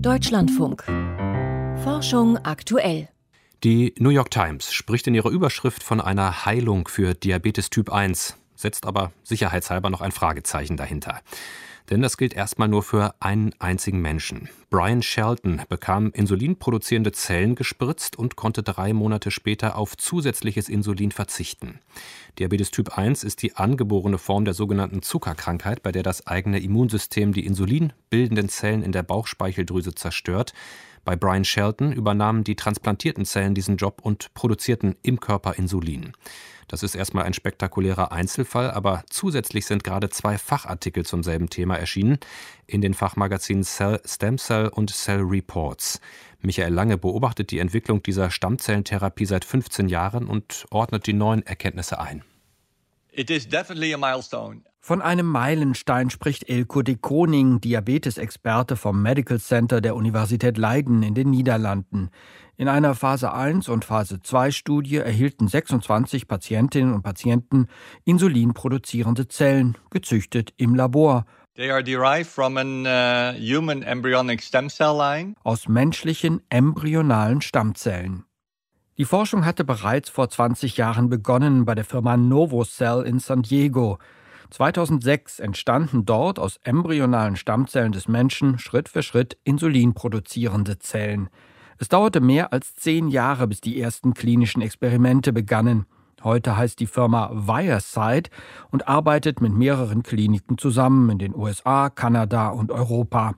Deutschlandfunk. Forschung aktuell. Die New York Times spricht in ihrer Überschrift von einer Heilung für Diabetes Typ 1, setzt aber sicherheitshalber noch ein Fragezeichen dahinter. Denn das gilt erstmal nur für einen einzigen Menschen. Brian Shelton bekam insulinproduzierende Zellen gespritzt und konnte drei Monate später auf zusätzliches Insulin verzichten. Diabetes Typ 1 ist die angeborene Form der sogenannten Zuckerkrankheit, bei der das eigene Immunsystem die insulinbildenden Zellen in der Bauchspeicheldrüse zerstört. Bei Brian Shelton übernahmen die transplantierten Zellen diesen Job und produzierten im Körper Insulin. Das ist erstmal ein spektakulärer Einzelfall, aber zusätzlich sind gerade zwei Fachartikel zum selben Thema erschienen in den Fachmagazinen Cell, Stem Cell und Cell Reports. Michael Lange beobachtet die Entwicklung dieser Stammzellentherapie seit 15 Jahren und ordnet die neuen Erkenntnisse ein. It is definitely a milestone. Von einem Meilenstein spricht Elko de Koning, Diabetesexperte vom Medical Center der Universität Leiden in den Niederlanden. In einer Phase 1 und Phase 2 Studie erhielten 26 Patientinnen und Patienten insulinproduzierende Zellen, gezüchtet im Labor. They are derived from an uh, human embryonic stem cell line. Aus menschlichen embryonalen Stammzellen. Die Forschung hatte bereits vor 20 Jahren begonnen bei der Firma Novocell in San Diego. 2006 entstanden dort aus embryonalen Stammzellen des Menschen Schritt für Schritt insulinproduzierende Zellen. Es dauerte mehr als zehn Jahre, bis die ersten klinischen Experimente begannen. Heute heißt die Firma Vireside und arbeitet mit mehreren Kliniken zusammen in den USA, Kanada und Europa.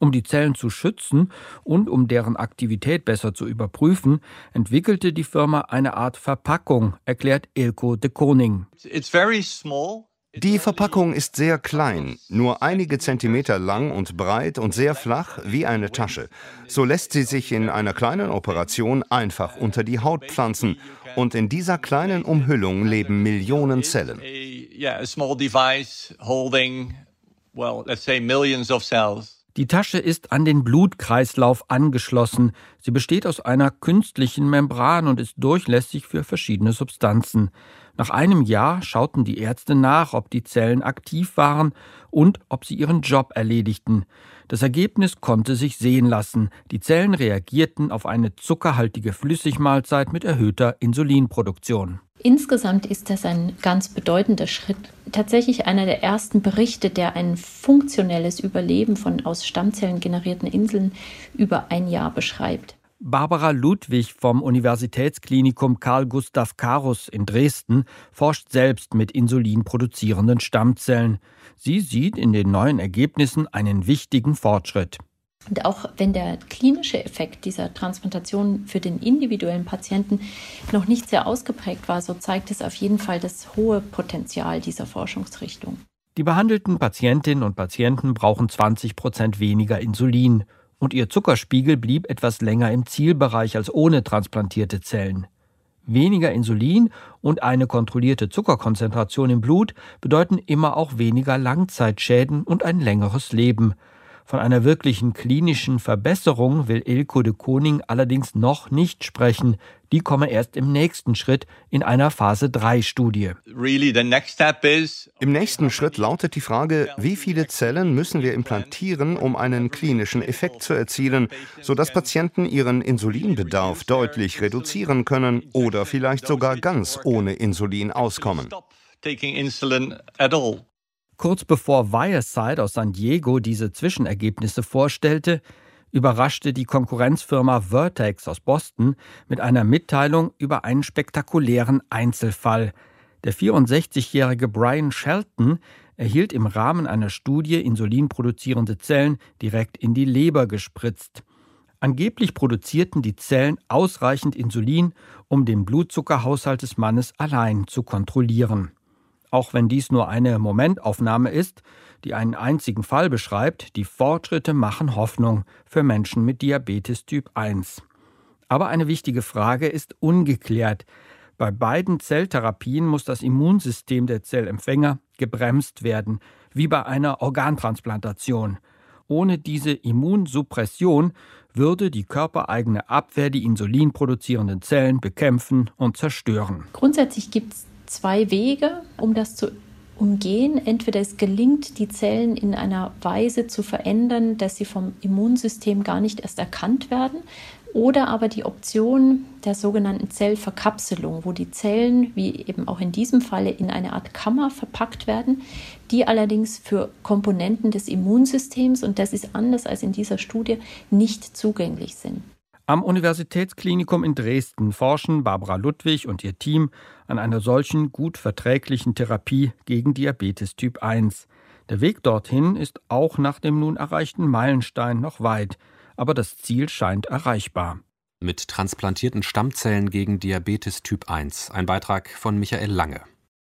Um die Zellen zu schützen und um deren Aktivität besser zu überprüfen, entwickelte die Firma eine Art Verpackung, erklärt Ilko de Koning. It's very small. Die Verpackung ist sehr klein, nur einige Zentimeter lang und breit und sehr flach wie eine Tasche. So lässt sie sich in einer kleinen Operation einfach unter die Haut pflanzen. Und in dieser kleinen Umhüllung leben Millionen Zellen. Yeah, a small device holding, well, let's say millions of cells. Die Tasche ist an den Blutkreislauf angeschlossen. Sie besteht aus einer künstlichen Membran und ist durchlässig für verschiedene Substanzen. Nach einem Jahr schauten die Ärzte nach, ob die Zellen aktiv waren und ob sie ihren Job erledigten. Das Ergebnis konnte sich sehen lassen. Die Zellen reagierten auf eine zuckerhaltige Flüssigmahlzeit mit erhöhter Insulinproduktion. Insgesamt ist das ein ganz bedeutender Schritt. Tatsächlich einer der ersten Berichte, der ein funktionelles Überleben von aus Stammzellen generierten Inseln über ein Jahr beschreibt. Barbara Ludwig vom Universitätsklinikum Karl Gustav Karus in Dresden forscht selbst mit insulinproduzierenden Stammzellen. Sie sieht in den neuen Ergebnissen einen wichtigen Fortschritt. Und auch wenn der klinische Effekt dieser Transplantation für den individuellen Patienten noch nicht sehr ausgeprägt war, so zeigt es auf jeden Fall das hohe Potenzial dieser Forschungsrichtung. Die behandelten Patientinnen und Patienten brauchen 20 Prozent weniger Insulin und ihr Zuckerspiegel blieb etwas länger im Zielbereich als ohne transplantierte Zellen. Weniger Insulin und eine kontrollierte Zuckerkonzentration im Blut bedeuten immer auch weniger Langzeitschäden und ein längeres Leben. Von einer wirklichen klinischen Verbesserung will Ilko de Koning allerdings noch nicht sprechen. Die komme erst im nächsten Schritt in einer Phase 3 Studie. Really, the next step is Im nächsten Schritt lautet die Frage, wie viele Zellen müssen wir implantieren, um einen klinischen Effekt zu erzielen, sodass Patienten ihren Insulinbedarf deutlich reduzieren können oder vielleicht sogar ganz ohne Insulin auskommen. Kurz bevor Vireside aus San Diego diese Zwischenergebnisse vorstellte, überraschte die Konkurrenzfirma Vertex aus Boston mit einer Mitteilung über einen spektakulären Einzelfall. Der 64-jährige Brian Shelton erhielt im Rahmen einer Studie insulinproduzierende Zellen direkt in die Leber gespritzt. Angeblich produzierten die Zellen ausreichend Insulin, um den Blutzuckerhaushalt des Mannes allein zu kontrollieren. Auch wenn dies nur eine Momentaufnahme ist, die einen einzigen Fall beschreibt, die Fortschritte machen Hoffnung für Menschen mit Diabetes Typ 1. Aber eine wichtige Frage ist ungeklärt. Bei beiden Zelltherapien muss das Immunsystem der Zellempfänger gebremst werden, wie bei einer Organtransplantation. Ohne diese Immunsuppression würde die körpereigene Abwehr die insulinproduzierenden Zellen bekämpfen und zerstören. Grundsätzlich gibt es zwei Wege, um das zu umgehen. Entweder es gelingt, die Zellen in einer Weise zu verändern, dass sie vom Immunsystem gar nicht erst erkannt werden, oder aber die Option der sogenannten Zellverkapselung, wo die Zellen, wie eben auch in diesem Falle, in eine Art Kammer verpackt werden, die allerdings für Komponenten des Immunsystems, und das ist anders als in dieser Studie, nicht zugänglich sind. Am Universitätsklinikum in Dresden forschen Barbara Ludwig und ihr Team an einer solchen gut verträglichen Therapie gegen Diabetes Typ 1. Der Weg dorthin ist auch nach dem nun erreichten Meilenstein noch weit, aber das Ziel scheint erreichbar. Mit transplantierten Stammzellen gegen Diabetes Typ 1. Ein Beitrag von Michael Lange.